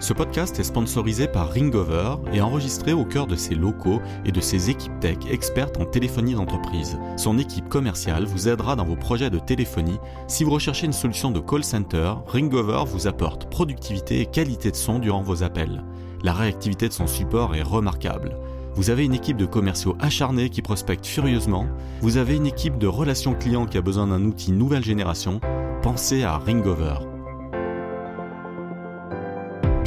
Ce podcast est sponsorisé par Ringover et enregistré au cœur de ses locaux et de ses équipes tech expertes en téléphonie d'entreprise. Son équipe commerciale vous aidera dans vos projets de téléphonie. Si vous recherchez une solution de call center, Ringover vous apporte productivité et qualité de son durant vos appels. La réactivité de son support est remarquable. Vous avez une équipe de commerciaux acharnés qui prospectent furieusement. Vous avez une équipe de relations clients qui a besoin d'un outil nouvelle génération. Pensez à Ringover.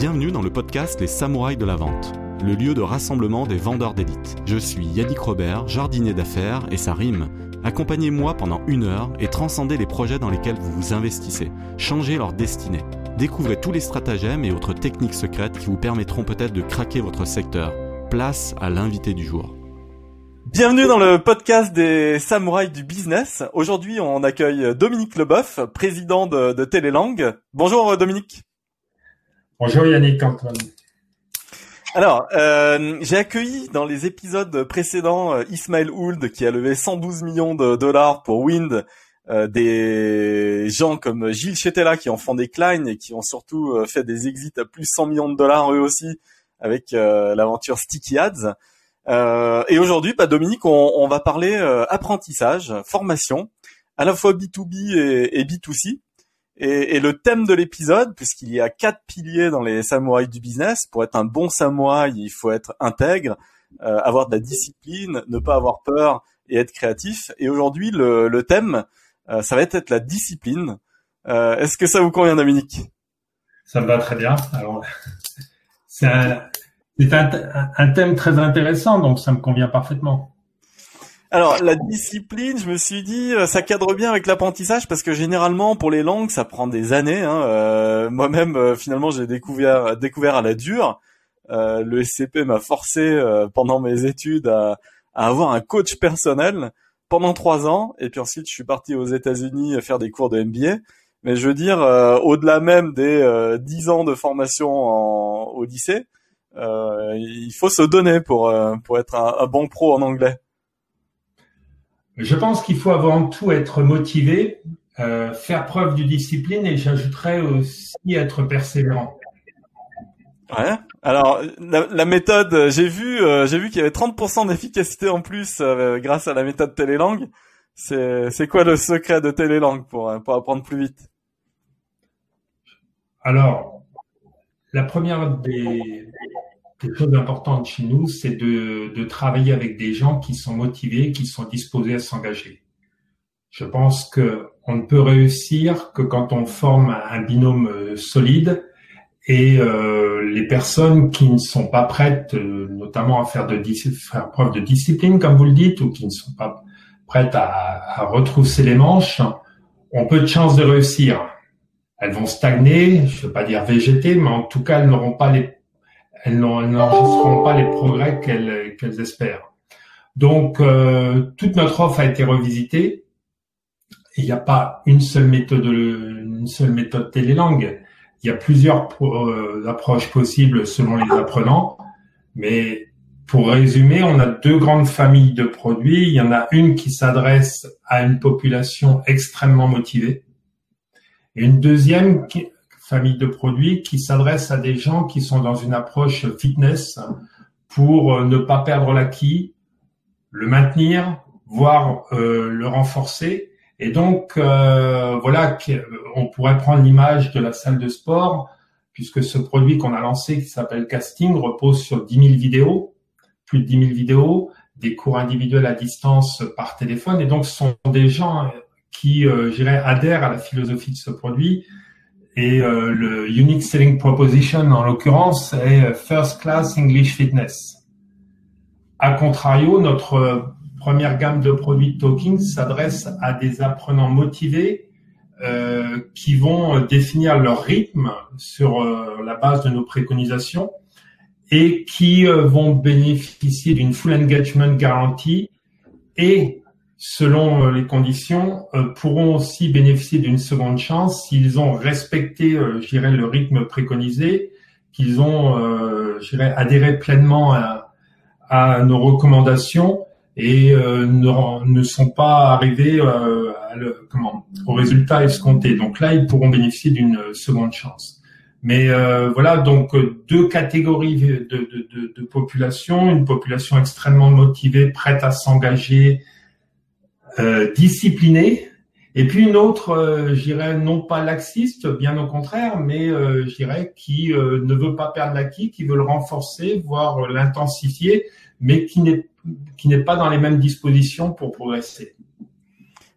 Bienvenue dans le podcast Les Samouraïs de la Vente, le lieu de rassemblement des vendeurs d'élite. Je suis Yannick Robert, jardinier d'affaires, et ça rime. Accompagnez-moi pendant une heure et transcendez les projets dans lesquels vous vous investissez. Changez leur destinée. Découvrez tous les stratagèmes et autres techniques secrètes qui vous permettront peut-être de craquer votre secteur. Place à l'invité du jour. Bienvenue dans le podcast des samouraïs du business. Aujourd'hui, on accueille Dominique Leboeuf, président de, de Télélangue. Bonjour Dominique. Bonjour Yannick Antoine. Alors, euh, j'ai accueilli dans les épisodes précédents euh, Ismaël Ould qui a levé 112 millions de dollars pour Wind, euh, des gens comme Gilles Chetela qui en font des Klein et qui ont surtout fait des exits à plus de 100 millions de dollars eux aussi avec l'aventure Sticky Ads. et aujourd'hui, bah, Dominique, on, on va parler apprentissage, formation, à la fois B2B et, et B2C. Et, et, le thème de l'épisode, puisqu'il y a quatre piliers dans les samouraïs du business, pour être un bon samouraï, il faut être intègre, euh, avoir de la discipline, ne pas avoir peur et être créatif. Et aujourd'hui, le, le, thème, euh, ça va être la discipline. Euh, Est-ce que ça vous convient, Dominique? Ça me va très bien. C'est un, un, un thème très intéressant, donc ça me convient parfaitement. Alors la discipline, je me suis dit, euh, ça cadre bien avec l'apprentissage parce que généralement pour les langues, ça prend des années. Hein. Euh, Moi-même, euh, finalement, j'ai découvert découvert à la dure. Le SCP m'a forcé pendant mes études à, avoir un coach personnel pendant trois ans, et puis ensuite je suis parti aux États-Unis faire des cours de MBA. Mais je veux dire, au-delà même des dix ans de formation en, au lycée, il faut se donner pour pour être un bon pro en anglais. Je pense qu'il faut avant tout être motivé, euh, faire preuve de discipline et j'ajouterais aussi être persévérant. Ouais. Alors la, la méthode, j'ai vu, euh, j'ai vu qu'il y avait 30% d'efficacité en plus euh, grâce à la méthode Télélangue. C'est c'est quoi le secret de Télélangue pour pour apprendre plus vite? Alors la première des quelque chose d'important chez nous, c'est de, de, travailler avec des gens qui sont motivés, qui sont disposés à s'engager. Je pense que on ne peut réussir que quand on forme un binôme euh, solide et euh, les personnes qui ne sont pas prêtes, euh, notamment à faire, de, faire preuve de discipline, comme vous le dites, ou qui ne sont pas prêtes à, à retrousser les manches, ont peu de chances de réussir. Elles vont stagner, je ne veux pas dire végéter, mais en tout cas, elles n'auront pas les elles n'enregistreront pas les progrès qu'elles espèrent. Donc, euh, toute notre offre a été revisitée. Il n'y a pas une seule méthode, une seule méthode télélangue. Il y a plusieurs euh, approches possibles selon les apprenants. Mais pour résumer, on a deux grandes familles de produits. Il y en a une qui s'adresse à une population extrêmement motivée. Et une deuxième qui, famille de produits qui s'adresse à des gens qui sont dans une approche fitness pour euh, ne pas perdre l'acquis, le maintenir, voire euh, le renforcer. Et donc euh, voilà, on pourrait prendre l'image de la salle de sport, puisque ce produit qu'on a lancé qui s'appelle Casting repose sur 10 000 vidéos, plus de 10 000 vidéos, des cours individuels à distance par téléphone. Et donc ce sont des gens qui, euh, je dirais, adhèrent à la philosophie de ce produit et euh, le unique selling proposition, en l'occurrence, est euh, First Class English Fitness. A contrario, notre euh, première gamme de produits Talking s'adresse à des apprenants motivés euh, qui vont définir leur rythme sur la base de nos préconisations et qui vont bénéficier d'une full engagement guarantee et selon euh, les conditions, euh, pourront aussi bénéficier d'une seconde chance s'ils ont respecté, euh, je dirais, le rythme préconisé, qu'ils ont, je dirais, adhéré pleinement à, à nos recommandations et ne, ne, sont pas arrivés comment, au résultat escompté. Donc là, ils pourront bénéficier d'une seconde chance. Mais euh, voilà, donc deux catégories de, de, de, de, population, une population extrêmement motivée, prête à s'engager, disciplinée, et puis une autre, euh, je dirais non pas laxiste, bien au contraire, mais euh, je dirais qui euh, ne veut pas perdre l'acquis, qui veut le renforcer, voire l'intensifier, mais qui n'est qui n'est pas dans les mêmes dispositions pour progresser.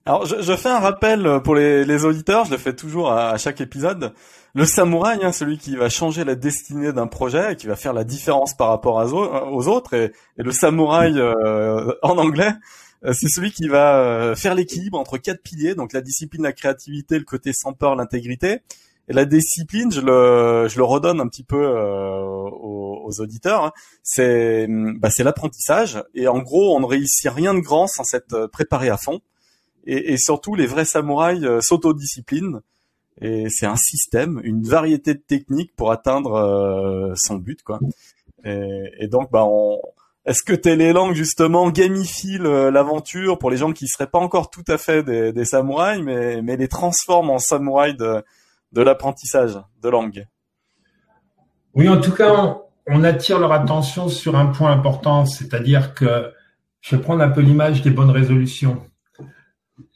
Alors, je, je, fais un rappel pour les, les, auditeurs, je le fais toujours à, chaque épisode. Le samouraï, hein, celui qui va changer la destinée d'un projet et qui va faire la différence par rapport aux autres, et, et le samouraï euh, en anglais, euh, c'est celui qui va euh, faire l'équilibre entre quatre piliers, donc la discipline, la créativité, le côté sans peur, l'intégrité. Et la discipline, je le, je le redonne un petit peu aux, aux, auditeurs, hein. c'est bah, c'est l'apprentissage. Et en gros, on ne réussit rien de grand sans s'être préparé à fond et, et surtout les vrais samouraïs euh, s'autodisciplinent et c'est un système, une variété de techniques pour atteindre euh, son but quoi. Et, et donc bah on, est-ce que Télélang justement gamifie l'aventure pour les gens qui seraient pas encore tout à fait des, samouraïs, mais, les transforme en samouraïs de, l'apprentissage de langue? Oui, en tout cas, on, on, attire leur attention sur un point important, c'est-à-dire que je vais prendre un peu l'image des bonnes résolutions.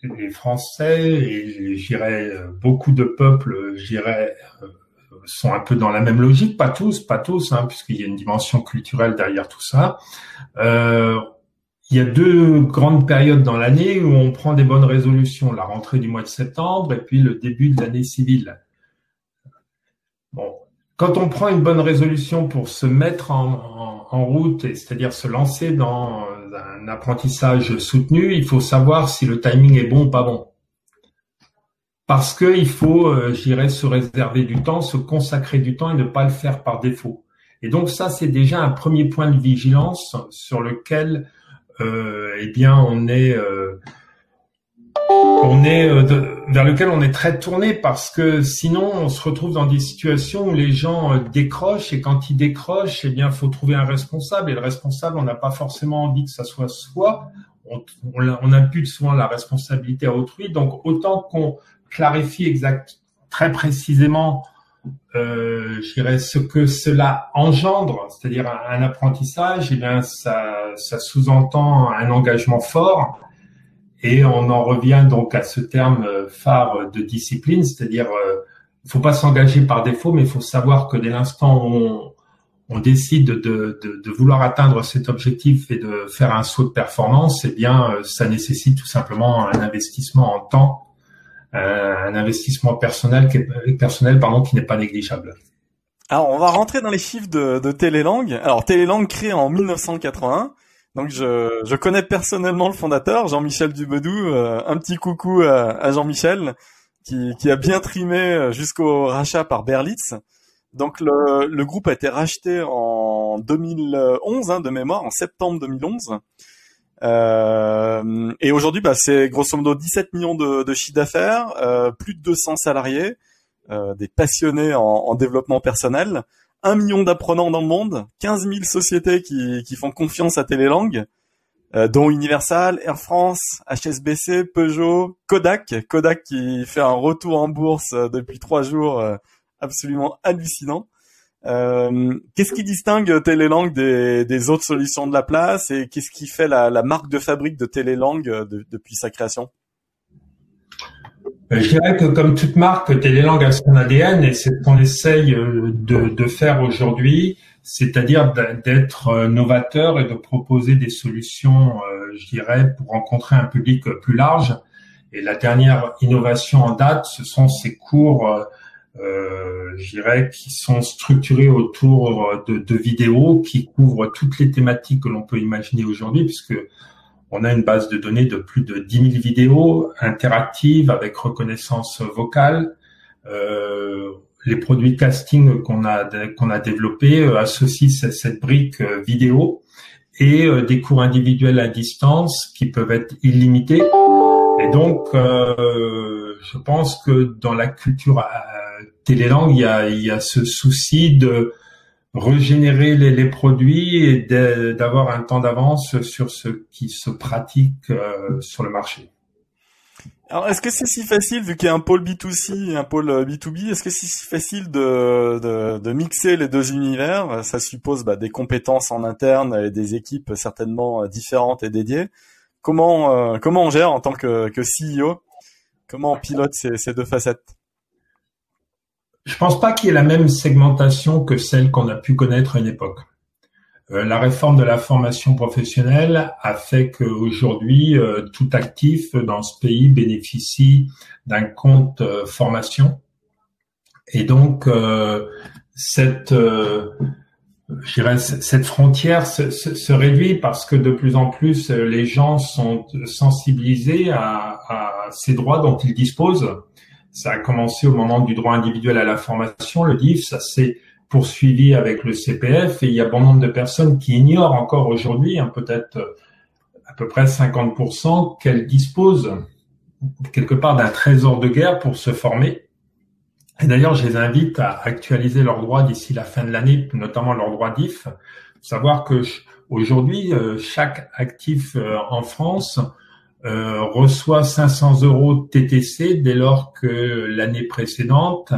Les Français et j'irais beaucoup de peuples, j'irais sont un peu dans la même logique, pas tous, pas tous, hein, puisqu'il y a une dimension culturelle derrière tout ça. Euh, il y a deux grandes périodes dans l'année où on prend des bonnes résolutions, la rentrée du mois de septembre et puis le début de l'année civile. Bon, quand on prend une bonne résolution pour se mettre en, en, en route, c'est-à-dire se lancer dans un apprentissage soutenu, il faut savoir si le timing est bon ou pas bon. Parce qu'il faut, euh, je se réserver du temps, se consacrer du temps et ne pas le faire par défaut. Et donc ça, c'est déjà un premier point de vigilance sur lequel, euh, eh bien, on est euh, on est euh, vers lequel on est très tourné parce que sinon on se retrouve dans des situations où les gens décrochent et quand ils décrochent, eh bien, faut trouver un responsable et le responsable, on n'a pas forcément envie que ça soit soi. On, on, impute souvent la responsabilité à autrui. Donc autant qu'on clarifie exact, très précisément, euh, je dirais ce que cela engendre, c'est-à-dire un, apprentissage, eh bien ça, ça sous-entend un engagement fort et on en revient donc à ce terme euh, phare de discipline, c'est-à-dire il euh, faut pas s'engager par défaut, mais il faut savoir que dès l'instant où on, on décide de, de, de, vouloir atteindre cet objectif et de faire un saut de performance, eh bien, euh, ça nécessite tout simplement un investissement en temps, un investissement personnel qui est, personnel pardon qui n'est pas négligeable. Alors, on va rentrer dans les chiffres de, de Télélang. Alors, Télélang créé en 1981. Donc je, je, connais personnellement le fondateur, Jean-Michel Dubedou. Euh, un petit coucou à, Jean-Michel qui, qui, a bien trimé euh, jusqu'au rachat par Berlitz. Donc le, le, groupe a été racheté en 2011 hein, de mémoire, en septembre 2011. Euh, et aujourd'hui, bah, c'est grosso modo 17 millions de, de chiffre d'affaires, euh, plus de 200 salariés, euh, des passionnés en, en développement personnel. 1 million d'apprenants dans le monde, 15 000 sociétés qui, qui font confiance à Télélang, euh, dont Universal, Air France, HSBC, Peugeot, Kodak, Kodak qui fait un retour en bourse euh, depuis trois jours euh, absolument hallucinant. Euh, qu'est-ce qui distingue Télélang des, des, autres solutions de la place et qu'est-ce qui fait la, marque de fabrique de Télélang depuis sa création? Euh, je dirais que comme toute marque, Télélang a son ADN et c'est ce qu'on essaye euh, de, de faire aujourd'hui, c'est-à-dire d'être euh, novateur et de proposer des solutions, je dirais, pour rencontrer un public plus large. Et la dernière innovation en date, ce sont ces cours, euh, je dirais, qui sont structurés autour de, de vidéos qui couvrent toutes les thématiques que l'on peut imaginer aujourd'hui, puisque on a une base de données de plus de 10 000 vidéos interactives avec reconnaissance vocale. Euh, les produits casting qu'on a qu'on a développés euh, associent cette, brique euh, vidéo et euh, des cours individuels à distance qui peuvent être illimités. Et donc, je pense que dans la culture télélangue, il y a, il y a ce souci de régénérer les, produits et d'avoir un temps d'avance sur ce qui se pratique euh, sur le marché. Alors, est-ce que c'est si facile, vu qu'il y a un pôle B2C et un pôle B2B, euh, est-ce que c'est si facile de, mixer les deux univers? Ça suppose bah, des compétences en interne et des équipes certainement différentes et dédiées. Comment, euh, comment on gère en tant que, que CEO Comment on pilote ces deux facettes? Je pense pas qu'il y ait la même segmentation que celle qu'on a pu connaître à une époque. Euh, la réforme de la formation professionnelle a fait qu'aujourd'hui, euh, tout actif dans ce pays bénéficie d'un compte euh, formation. Et donc, dirais, cette frontière se, réduit parce que de plus en plus, les gens sont sensibilisés à ces droits dont ils disposent. Ça a commencé au moment du droit individuel à la formation, le DIF, ça s'est poursuivi avec le CPF et il y a bon nombre de personnes qui ignorent encore aujourd'hui, hein, peut-être euh, à peu près 50%, qu'elles disposent quelque part d'un trésor de guerre pour se former. Et d'ailleurs, je les invite à actualiser leurs droits d'ici la fin de l'année, notamment leurs droits DIF. Savoir que aujourd'hui, euh, chaque actif euh, en France reçoit 500 euros TTC dès lors que l'année précédente,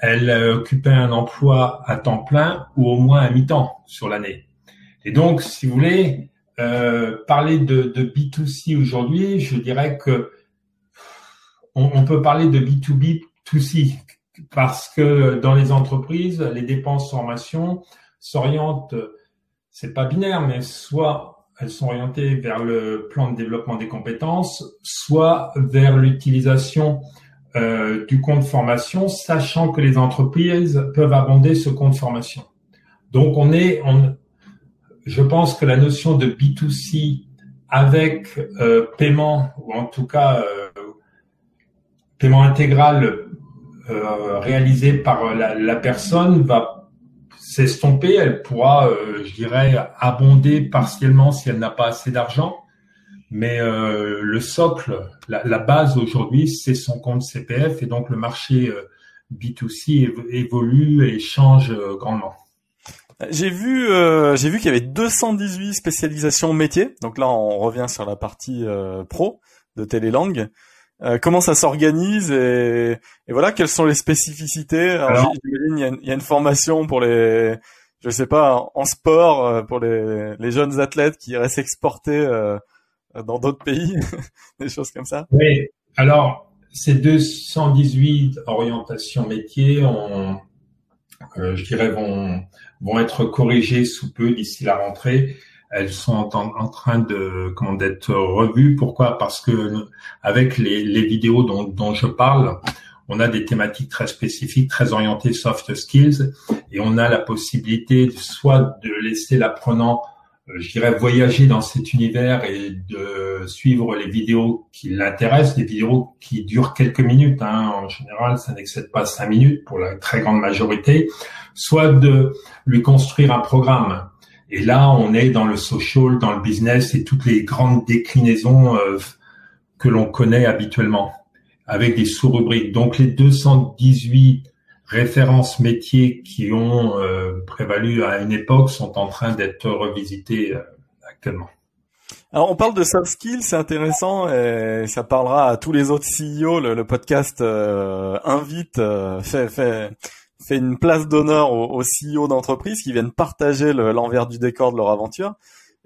elle occupait un emploi à temps plein ou au moins à mi-temps sur l'année. Et donc, si vous voulez, euh, parler de, de B2C aujourd'hui, je dirais que on, on, peut parler de B2B2C parce que dans les entreprises, les dépenses formation s'orientent, c'est pas binaire, mais soit elles sont orientées vers le plan de développement des compétences, soit vers l'utilisation euh, du compte formation, sachant que les entreprises peuvent abonder ce compte formation. Donc on est, on, je pense que la notion de B2C avec euh, paiement ou en tout cas euh, paiement intégral réalisé par la, la, personne va s'estomper. Elle pourra, je dirais, abonder partiellement si elle n'a pas assez d'argent mais euh, le socle, la, base aujourd'hui, c'est son compte CPF et donc le marché euh, B2C évolue et change euh, grandement. J'ai vu, euh, j'ai vu qu'il y avait 218 spécialisations métiers. Donc là, on revient sur la partie pro de Télélangue. Comment ça s'organise et, et, voilà, quelles sont les spécificités? Alors, il y, a une, il y a une formation pour les, je sais pas, en sport pour les, les jeunes athlètes qui iraient s'exporter dans d'autres pays, des choses comme ça. Oui, alors ces 218 orientations métiers, on, euh, je dirais, vont, vont être corrigées sous peu d'ici la rentrée. Elles sont en, train de comment d'être revues. Pourquoi? Parce que avec les, les vidéos dont, dont je parle, on a des thématiques très spécifiques, très orientées soft skills, et on a la possibilité soit de laisser l'apprenant euh, je dirais, voyager dans cet univers et de suivre les vidéos qui l'intéressent, les vidéos qui durent quelques minutes. Hein. En général, ça n'excède pas cinq minutes pour la très grande majorité. Soit de lui construire un programme. Et là, on est dans le social, dans le business et toutes les grandes déclinaisons euh, que l'on connaît habituellement, avec des sous-rubriques. Donc, les 218 références métiers qui ont euh, prévalu à une époque sont en train d'être revisitées euh, actuellement. Alors on parle de soft skills, c'est intéressant et ça parlera à tous les autres CEO. Le, podcast invite, fait, fait, fait une place d'honneur aux, aux CEO d'entreprises qui viennent partager l'envers du décor de leur aventure.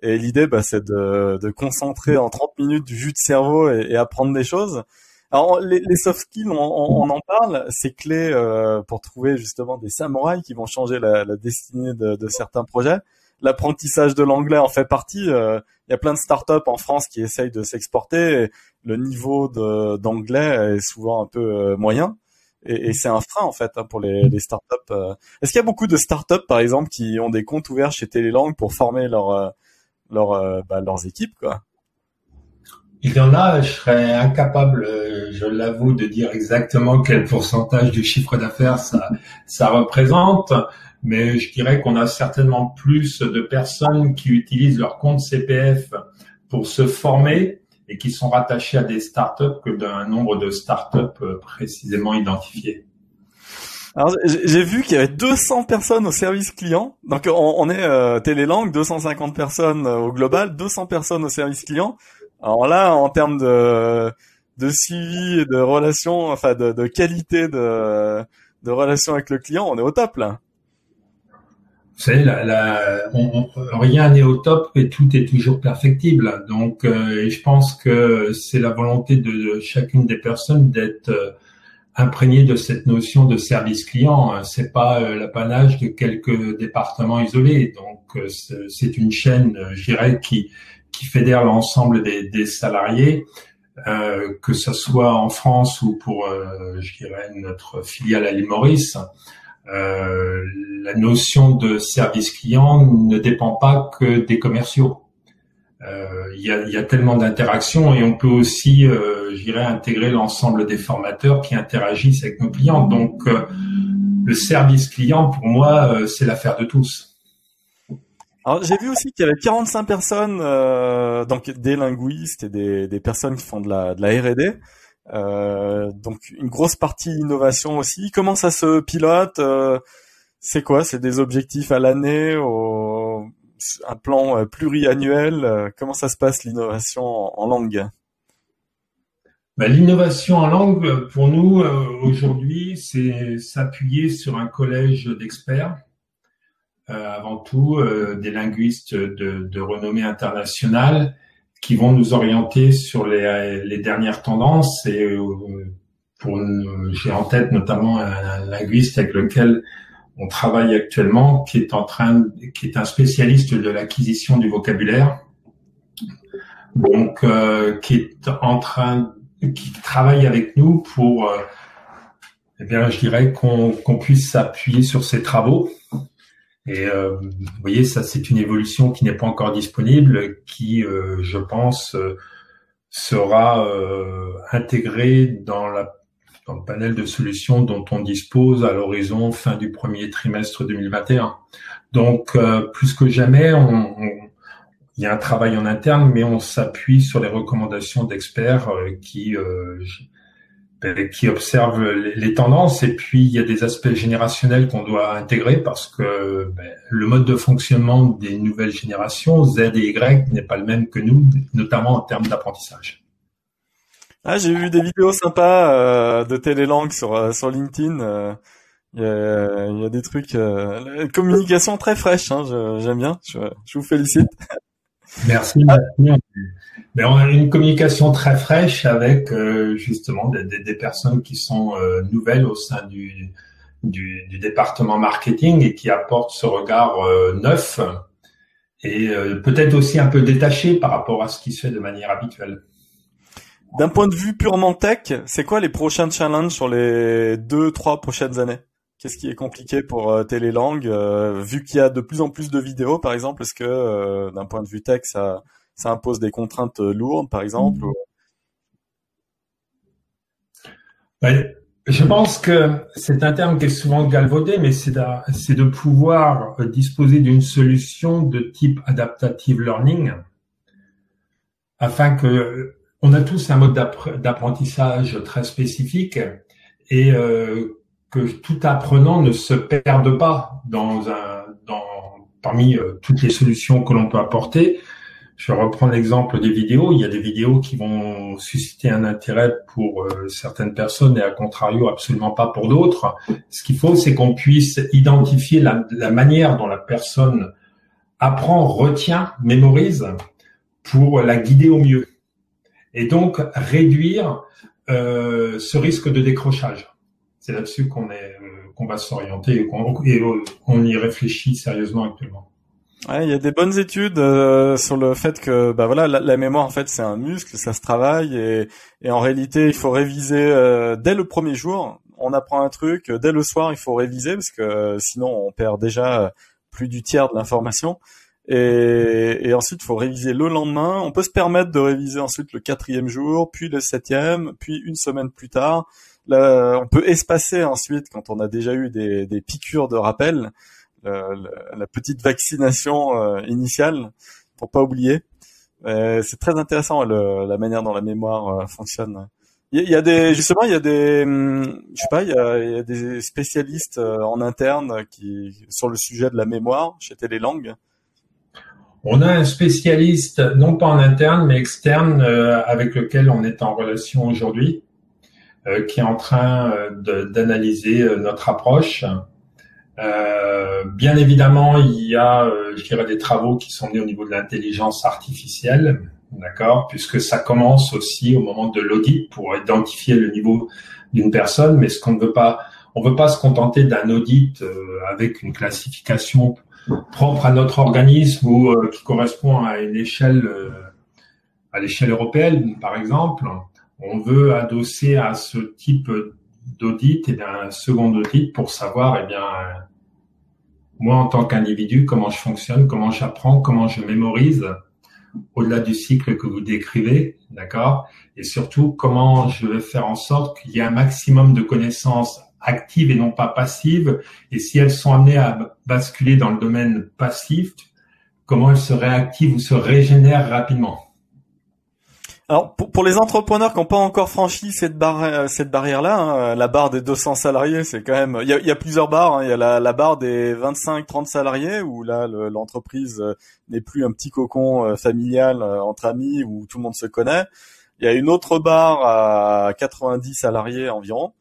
Et l'idée, bah, c'est de, de, concentrer en 30 minutes du jus de cerveau et, et apprendre des choses. Alors les, les soft skills, on, on, en parle, c'est clé euh, pour trouver justement des samouraïs qui vont changer la, la destinée de, de, certains projets. L'apprentissage de l'anglais en fait partie. Euh, il y a plein de startups en France qui essayent de s'exporter. Le niveau d'anglais est souvent un peu euh, moyen. Et, et c'est un frein en fait hein, pour les, les startups. Euh. Est-ce qu'il y a beaucoup de startups par exemple qui ont des comptes ouverts chez Télélangue pour former leur, leur bah, leurs équipes quoi? Il y en a, je serais incapable, je l'avoue, de dire exactement quel pourcentage du chiffre d'affaires ça, ça représente, mais je dirais qu'on a certainement plus de personnes qui utilisent leur compte CPF pour se former et qui sont rattachées à des startups que d'un nombre de startups euh, précisément identifiées. Alors j'ai vu qu'il y avait 200 personnes au service client. Donc on, est euh, Télélangue, 250 personnes euh, au global, 200 personnes au service client. Alors là, en termes de, suivi et de relation, enfin de, de qualité de, de relation avec le client, on est au top là. Savez, la, la, on, rien n'est au top et tout est toujours perfectible. Donc, euh, je pense que c'est la volonté de, chacune des personnes d'être euh, imprégné de cette notion de service client. C'est pas euh, l'apanage de quelques départements isolés. Donc, euh, c'est une chaîne, je dirais, qui qui fédère l'ensemble des, des, salariés, euh, que ce soit en France ou pour, je dirais, notre filiale à Maurice. Euh, la notion de service client ne dépend pas que des commerciaux. Euh, il y, a, tellement d'interactions et on peut aussi, euh, je dirais, intégrer l'ensemble des formateurs qui interagissent avec nos clients. Donc, euh, le service client, pour moi, c'est l'affaire de tous. Alors, j'ai vu aussi qu'il y avait 45 personnes, donc des linguistes et des, personnes qui font de la R&D. Donc, une grosse partie innovation aussi. Comment ça se pilote C'est quoi? C'est des objectifs à l'année au un plan euh, pluriannuel euh, Comment ça se passe l'innovation en langue? Ben, L'innovation en langue, pour nous, euh, aujourd'hui, c'est s'appuyer sur un collège d'experts, avant tout des linguistes de, renommée internationale, qui vont nous orienter sur les, dernières tendances. Et pour j'ai en tête notamment un linguiste avec lequel on travaille actuellement, qui est en train, qui est un spécialiste de l'acquisition du vocabulaire, donc euh, qui est en train, qui travaille avec nous pour, euh, eh bien, je dirais qu'on puisse s'appuyer sur ses travaux. Et euh, vous voyez, ça c'est une évolution qui n'est pas encore disponible, qui, je pense, sera intégrée dans la dans le panel de solutions dont on dispose à l'horizon fin du premier trimestre 2021. Donc, euh, plus que jamais, on, il y a un travail en interne, mais on s'appuie sur les recommandations d'experts euh, qui euh, qui observent les, tendances et puis il y a des aspects générationnels qu'on doit intégrer parce que ben, le mode de fonctionnement des nouvelles générations Z et Y n'est pas le même que nous, notamment en termes d'apprentissage. Ah, j'ai vu des vidéos sympas euh, de télélangue sur euh, sur LinkedIn. Euh, il y, a, y, a, des trucs, euh, communication très fraîche. Hein, J'aime bien. Je, je, vous félicite. Merci. Mais ben, on a une communication très fraîche avec justement des, des, des, personnes qui sont nouvelles au sein du, du, du, département marketing et qui apportent ce regard neuf et peut-être aussi un peu détaché par rapport à ce qui se fait de manière habituelle. D'un point de vue purement tech, c'est quoi les prochains challenges sur les deux, trois prochaines années? Qu'est-ce qui est compliqué pour euh, Télélang euh, Vu qu'il y a de plus en plus de vidéos, par exemple, est-ce que euh, d'un point de vue tech, ça, ça impose des contraintes lourdes, par exemple Je pense que c'est un terme qui est souvent galvaudé, mais c'est de, de pouvoir disposer d'une solution de type adaptative learning afin que on a tous un mode d'apprentissage très spécifique et euh, que tout apprenant ne se perde pas dans un, dans, parmi euh, toutes les solutions que l'on peut apporter. Je reprends l'exemple des vidéos. Il y a des vidéos qui vont susciter un intérêt pour euh, certaines personnes et à contrario absolument pas pour d'autres. Ce qu'il faut, c'est qu'on puisse identifier la, manière dont la personne apprend, retient, mémorise pour la guider au mieux et donc réduire euh, ce risque de décrochage. C'est là-dessus qu'on est euh, qu'on va s'orienter et qu'on y réfléchit sérieusement actuellement. Ouais, il y a des bonnes études euh, sur le fait que bah voilà la, mémoire en fait c'est un muscle, ça se travaille et, et en réalité il faut réviser euh, dès le premier jour. On apprend un truc dès le soir il faut réviser parce que sinon on perd déjà plus du tiers de l'information. Et, et, ensuite, il faut réviser le lendemain. On peut se permettre de réviser ensuite le quatrième jour, puis le septième, puis une semaine plus tard. Là, on peut espacer ensuite, quand on a déjà eu des, des piqûres de rappel, la petite vaccination euh, initiale, pour pas oublier. C'est très intéressant le, la manière dont la mémoire euh, fonctionne. Il y, a des justement, il y a des, hum, je sais pas, il y a, y a des spécialistes euh, en interne qui sur le sujet de la mémoire chez Télélangue On a un spécialiste, non pas en interne, mais externe, euh, avec lequel on est en relation aujourd'hui, euh, qui est en train d'analyser notre approche. Bien évidemment, il y a, je dirais, des travaux qui sont nés au niveau de l'intelligence artificielle, d'accord, puisque ça commence aussi au moment de l'audit pour identifier le niveau d'une personne, mais ce qu'on ne veut pas, on veut pas se contenter d'un audit avec une classification propre à notre organisme ou euh, qui correspond à une échelle euh, à l'échelle européenne, par exemple, on veut adosser à ce type d'audit et d'un second audit pour savoir, eh bien, moi en tant qu'individu, comment je fonctionne, comment j'apprends, comment je mémorise, au-delà du cycle que vous décrivez, d'accord, et surtout comment je vais faire en sorte qu'il y ait un maximum de connaissances actives et non pas passives, et si elles sont amenées à basculer dans le domaine passif, comment elles se réactivent ou se régénèrent rapidement. Alors pour, les entrepreneurs qui n'ont pas encore franchi cette barre cette barrière là, hein, la barre des 200 salariés, c'est quand même il y a, plusieurs barres. Hein. Il y a la, barre des 25-30 salariés où là l'entreprise euh, n'est plus un petit cocon euh, familial euh, entre amis où tout le monde se connaît. Il y a une autre barre à 90 salariés environ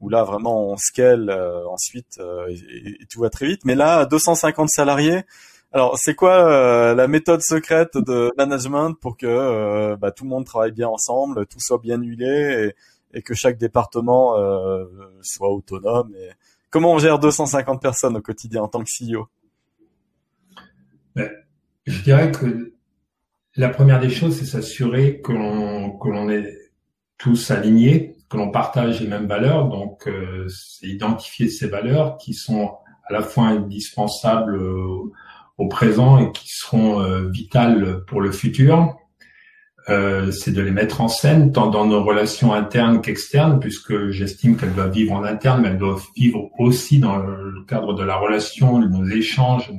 où là vraiment on scale euh, ensuite euh, et, tout va très vite. Mais là, 250 salariés. Alors, c'est quoi euh, la méthode secrète de management pour que bah, tout le monde travaille bien ensemble, tout soit bien huilé et, que chaque département soit autonome et... Comment on gère 250 personnes au quotidien en tant que CEO ben, Je dirais que la première des choses, c'est s'assurer que l'on est tous alignés que l'on partage les mêmes valeurs. Donc, euh, c'est identifier ces valeurs qui sont à la fois indispensables euh, au présent et qui seront euh, vitales pour le futur. c'est de les mettre en scène tant dans nos relations internes qu'externes, puisque j'estime qu'elles doivent vivre en interne, mais elles doivent vivre aussi dans le cadre de la relation, nos échanges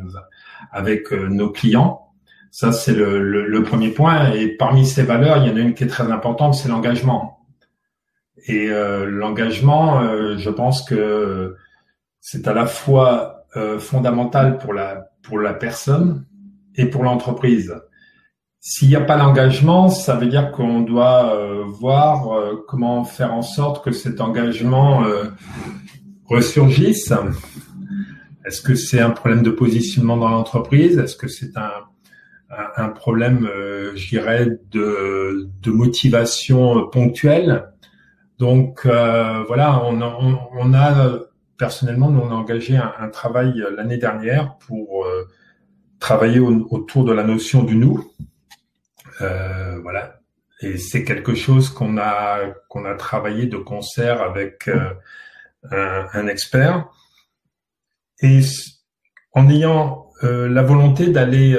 avec nos clients. Ça, c'est le, le, premier point. Et parmi ces valeurs, il y en a une qui est très importante, c'est l'engagement. Et euh, l'engagement, euh, je pense que c'est à la fois euh, fondamental pour la pour la personne et pour l'entreprise. S'il n'y a pas l'engagement, ça veut dire qu'on doit voir comment faire en sorte que cet engagement ressurgisse. Est-ce que c'est un problème de positionnement dans l'entreprise? Est-ce que c'est un, un, problème, je dirais, de, de motivation ponctuelle? Donc euh, voilà, on a, on, a, personnellement, nous on a engagé un, travail l'année dernière pour euh, travailler autour de la notion du nous. Euh, voilà, et c'est quelque chose qu'on a qu'on a travaillé de concert avec un, un, expert et en ayant la volonté d'aller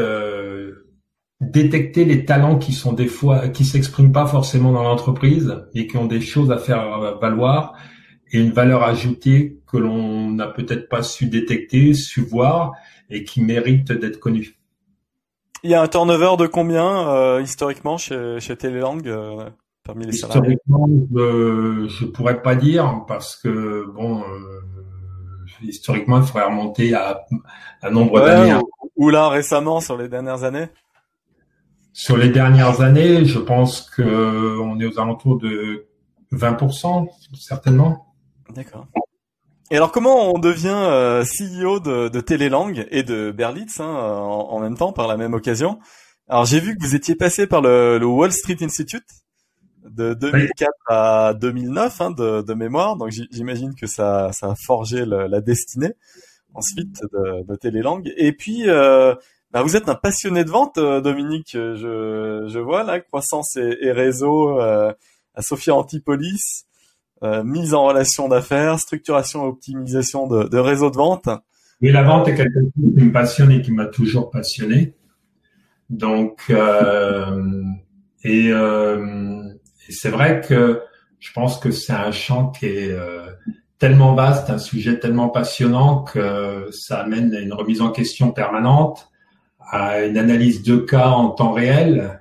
détecter les talents qui sont des fois qui s'expriment pas forcément dans l'entreprise et qui ont des choses à faire valoir et une valeur ajoutée que l'on n'a peut-être pas su détecter, su voir et qui mérite d'être connue. Il y a un turnover de combien euh, historiquement chez, chez Télélang euh, parmi les salariés? Historiquement, euh, je pourrais pas dire parce que bon, euh, historiquement, il faudrait remonter à un nombre d'années. ou là récemment sur les dernières années. Sur les dernières années, je pense que on est aux alentours de 20%, certainement. D'accord. Et alors, comment on devient euh, CEO de, de Télélang et de Berlitz hein, en, même temps, par la même occasion? Alors, j'ai vu que vous étiez passé par le, Wall Street Institute de 2004 à 2009 hein, de, mémoire, donc j'imagine que ça, a forgé la destinée ensuite de, de Télélang. Et puis, euh, bah, vous êtes un passionné de vente, euh, Dominique. Je, vois là, croissance et, réseau à Sophia Antipolis, euh, mise en relation d'affaires, structuration et optimisation de, de réseau de vente. Oui, la vente est quelque chose qui me passionne et qui m'a toujours passionné. Donc, euh, et, euh, et c'est vrai que je pense que c'est un champ qui est tellement vaste, un sujet tellement passionnant que ça amène à une remise en question permanente à une analyse de cas en temps réel.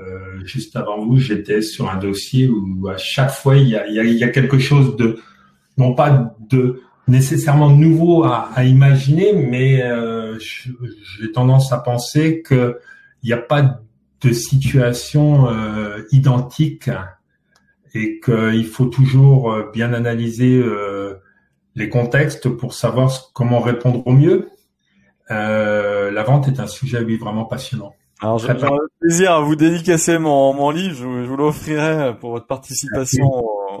Euh, juste avant vous, j'étais sur un dossier où à chaque fois il y a, il y a, il y a quelque chose de non pas de nécessairement nouveau à, à imaginer, mais euh, j'ai tendance à penser qu'il n'y a pas de situation euh, identique et qu'il faut toujours euh, bien analyser euh, les contextes pour savoir comment répondre au mieux. La vente est un sujet, vraiment passionnant. Alors, j'ai le plaisir à vous dédicacer mon, mon livre. Je, vous, l'offrirai pour votre participation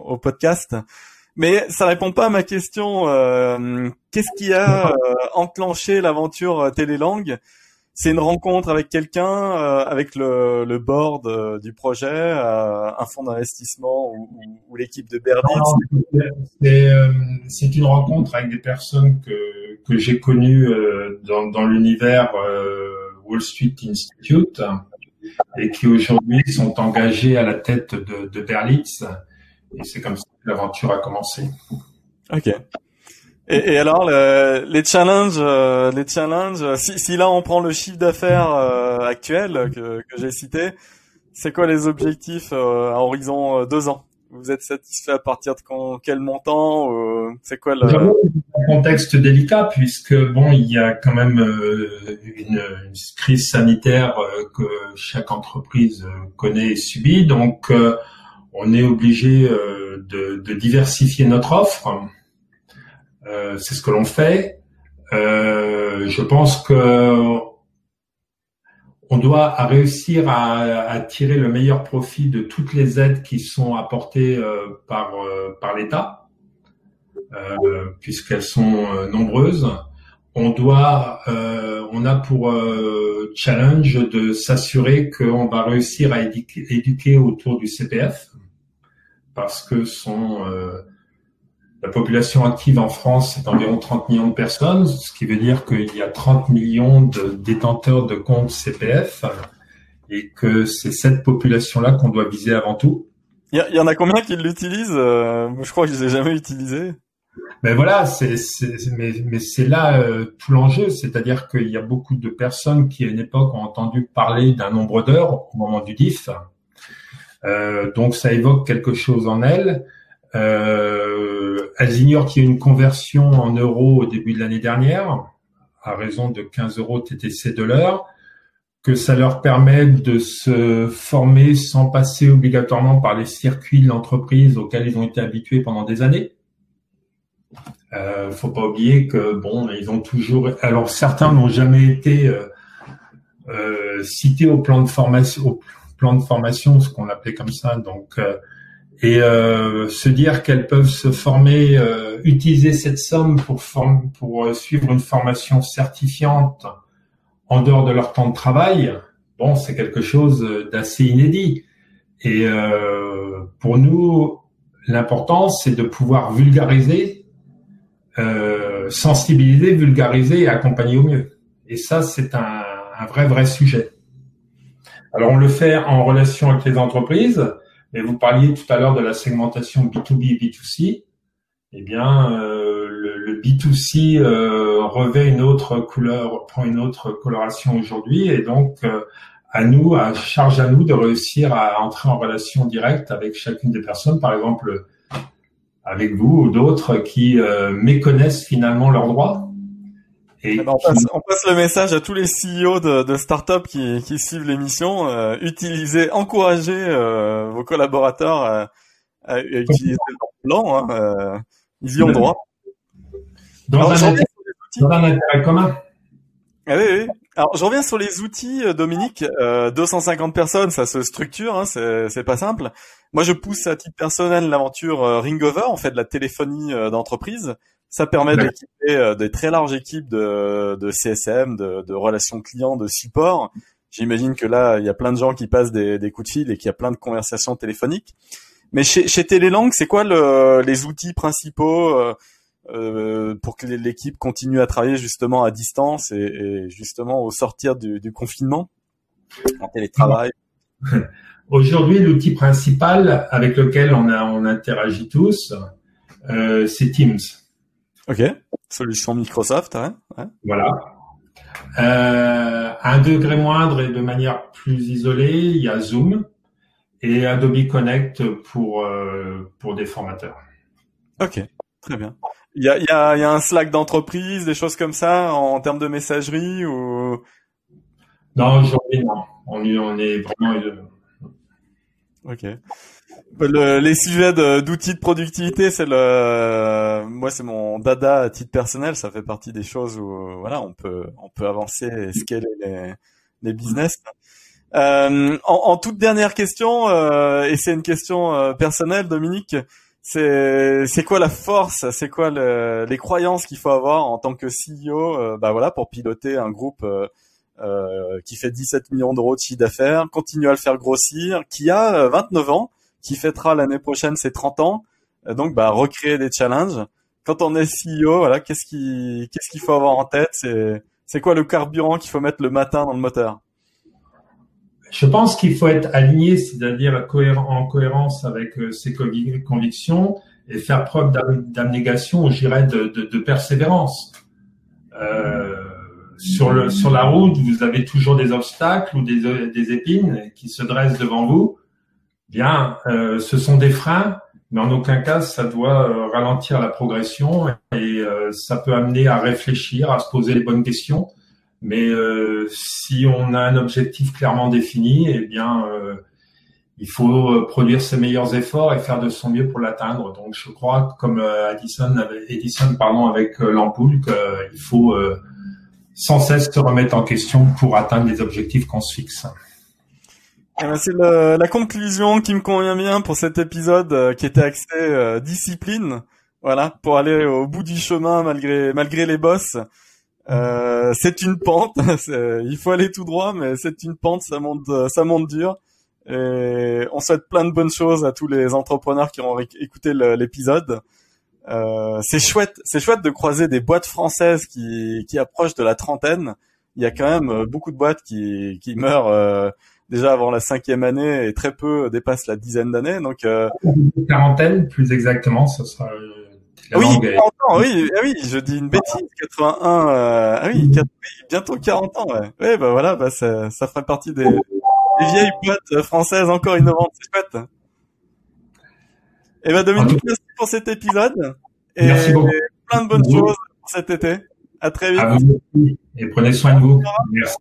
au, podcast. Mais ça répond pas à ma question. Euh, Qu'est-ce qui a enclenché l'aventure Télélangue? C'est une rencontre avec quelqu'un, euh, avec le, le board euh, du projet, euh, un fonds d'investissement ou, ou, l'équipe de Berlin. C'est une rencontre avec des personnes que, que j'ai connues dans, dans l'univers Wall Street Institute et qui aujourd'hui sont engagés à la tête de, de Berlitz. Et c'est comme ça que l'aventure a commencé. Ok. Et, alors les challenges, euh, les challenges. Si, si, là on prend le chiffre d'affaires euh, actuel que, j'ai cité, c'est quoi les objectifs euh, à horizon deux ans? Vous êtes satisfait à partir de quand, quel montant C'est quoi le un contexte délicat puisque bon, il y a quand même une, une, crise sanitaire que chaque entreprise connaît et subit, donc on est obligé de, de diversifier notre offre euh, c'est ce que l'on fait. Euh, je pense que on doit réussir à, tirer le meilleur profit de toutes les aides qui sont apportées euh, par par l'État, puisqu'elles sont nombreuses. On doit, on a pour challenge de s'assurer qu'on va réussir à éduquer, éduquer, autour du CPF, parce que son la population active en France est environ 30 millions de personnes, ce qui veut dire qu'il y a 30 millions de détenteurs de comptes CPF et que c'est cette population-là qu'on doit viser avant tout. Il y, en a combien qui l'utilisent euh, Je crois que je les ai jamais utilisés. Mais voilà, c'est, mais, mais c'est là euh, tout l'enjeu, c'est-à-dire qu'il y a beaucoup de personnes qui à une époque ont entendu parler d'un nombre d'heures au moment du DIF, euh, donc ça évoque quelque chose en elles. Euh, elles ignorent qu'il y a une conversion en euros au début de l'année dernière, à raison de 15 euros TTC de l'heure, que ça leur permet de se former sans passer obligatoirement par les circuits de l'entreprise auxquels ils ont été habitués pendant des années. Euh, faut pas oublier que bon, ils ont toujours. Alors certains n'ont jamais été euh, euh, cités au plan de formation, au plan de formation, ce qu'on appelait comme ça. Donc euh, et euh, se dire qu'elles peuvent se former, euh, utiliser cette somme pour, pour euh, suivre une formation certifiante en dehors de leur temps de travail, bon, c'est quelque chose d'assez inédit. Et pour nous, l'important, c'est de pouvoir vulgariser, sensibiliser, vulgariser et accompagner au mieux. Et ça, c'est un, un vrai, vrai sujet. Alors, on le fait en relation avec les entreprises, mais vous parliez tout à l'heure de la segmentation B2B et B2C. Eh bien, euh, le, le, B2C euh, revêt une autre couleur, prend une autre coloration aujourd'hui, et donc euh, à nous, à charge à nous de réussir à entrer en relation directe avec chacune des personnes, par exemple avec vous ou d'autres qui euh, méconnaissent finalement leurs droits et eh ben, on, passe, on, passe, le message à tous les CEO de, de startups qui, qui suivent l'émission. Euh, utilisez, encouragez euh, vos collaborateurs à, à, utiliser leur plan. Hein, euh, ils y ont droit. Dans, Alors, un, dans un intérêt commun. Ah oui, oui. Alors, je reviens sur les outils, euh, Dominique. Euh, 250 personnes, ça se structure, hein, c'est pas simple. Moi, je pousse à titre personnel l'aventure euh, Ringover. On fait de la téléphonie euh, d'entreprise. Ça permet d'équiper euh, des très larges équipes de, de CSM, de, de, relations clients, de support. J'imagine que là, il y a plein de gens qui passent des, des coups de fil et qu'il y a plein de conversations téléphoniques. Mais chez, chez Télélang, c'est quoi le, les outils principaux euh, euh pour que l'équipe continue à travailler justement à distance et, et justement au sortir du, du confinement en télétravail? Aujourd'hui, l'outil principal avec lequel on, a, on interagit tous, euh, c'est Teams. Ok, solution Microsoft, hein Voilà. Euh, à un degré moindre et de manière plus isolée, il y a Zoom et Adobe Connect pour euh, pour des formateurs. Ok. Très bien. Il y a, y, a, y a un Slack d'entreprise, des choses comme ça en termes de messagerie ou? Non, aujourd'hui non. On, on est vraiment. Ok. Le, les sujets d'outils de, productivité, c'est le, moi c'est mon dada à titre personnel. Ça fait partie des choses où voilà, on peut on peut avancer et scaler les, business. Euh, en, toute dernière question, euh, et c'est une question euh, personnelle, Dominique, c'est c'est quoi la force, c'est quoi le, les croyances qu'il faut avoir en tant que CEO, bah voilà, pour piloter un groupe qui fait 17 millions d'euros de chiffre d'affaires, continue à le faire grossir, qui a 29 ans, qui fêtera l'année prochaine ses 30 ans, donc bah recréer des challenges. Quand on est CEO, voilà, qu'est-ce qui qu'est-ce qu'il faut avoir en tête, c'est c'est quoi le carburant qu'il faut mettre le matin dans le moteur? Je pense qu'il faut être aligné, c'est-à-dire en cohérence avec euh, ses convictions et faire preuve d'abnégation, je dirais, de, de, de persévérance. Euh, sur, le, sur la route, vous avez toujours des obstacles ou des, des épines qui se dressent devant vous. Bien, euh, ce sont des freins, mais en aucun cas ça doit euh, ralentir la progression et euh, ça peut amener à réfléchir, à se poser les bonnes questions mais euh, si on a un objectif clairement défini, eh bien, il faut produire ses meilleurs efforts et faire de son mieux pour l'atteindre. Donc, je crois, comme Edison, Edison pardon, avec l'ampoule, qu'il faut sans cesse se remettre en question pour atteindre les objectifs qu'on se fixe. Eh ben, c'est la conclusion qui me convient bien pour cet épisode qui était axé discipline. Voilà, pour aller au bout du chemin malgré malgré les bosses. Euh, c'est une pente. il faut aller tout droit, mais c'est une pente. Ça monte, ça monte dur. Et on souhaite plein de bonnes choses à tous les entrepreneurs qui ont écouté l'épisode. Euh, c'est chouette, c'est chouette de croiser des boîtes françaises qui, qui approchent de la trentaine. Il y a quand même euh, beaucoup de boîtes qui, qui meurent euh, déjà avant la cinquième année et très peu dépassent la dizaine d'années. Donc euh... quarantaine, plus exactement, ce sera oui, 40 ans, oui, ah oui, je dis une bêtise, 81, euh, ah oui, bientôt 40 ans, ouais. Ouais, bah voilà, bah ça, ça ferait partie des, des vieilles boîtes françaises encore innovantes, c'est chouette. Et eh ben Dominique, merci pour cet épisode. Et merci beaucoup. plein de bonnes choses pour cet été. À très vite. À vous et prenez soin de vous. Merci.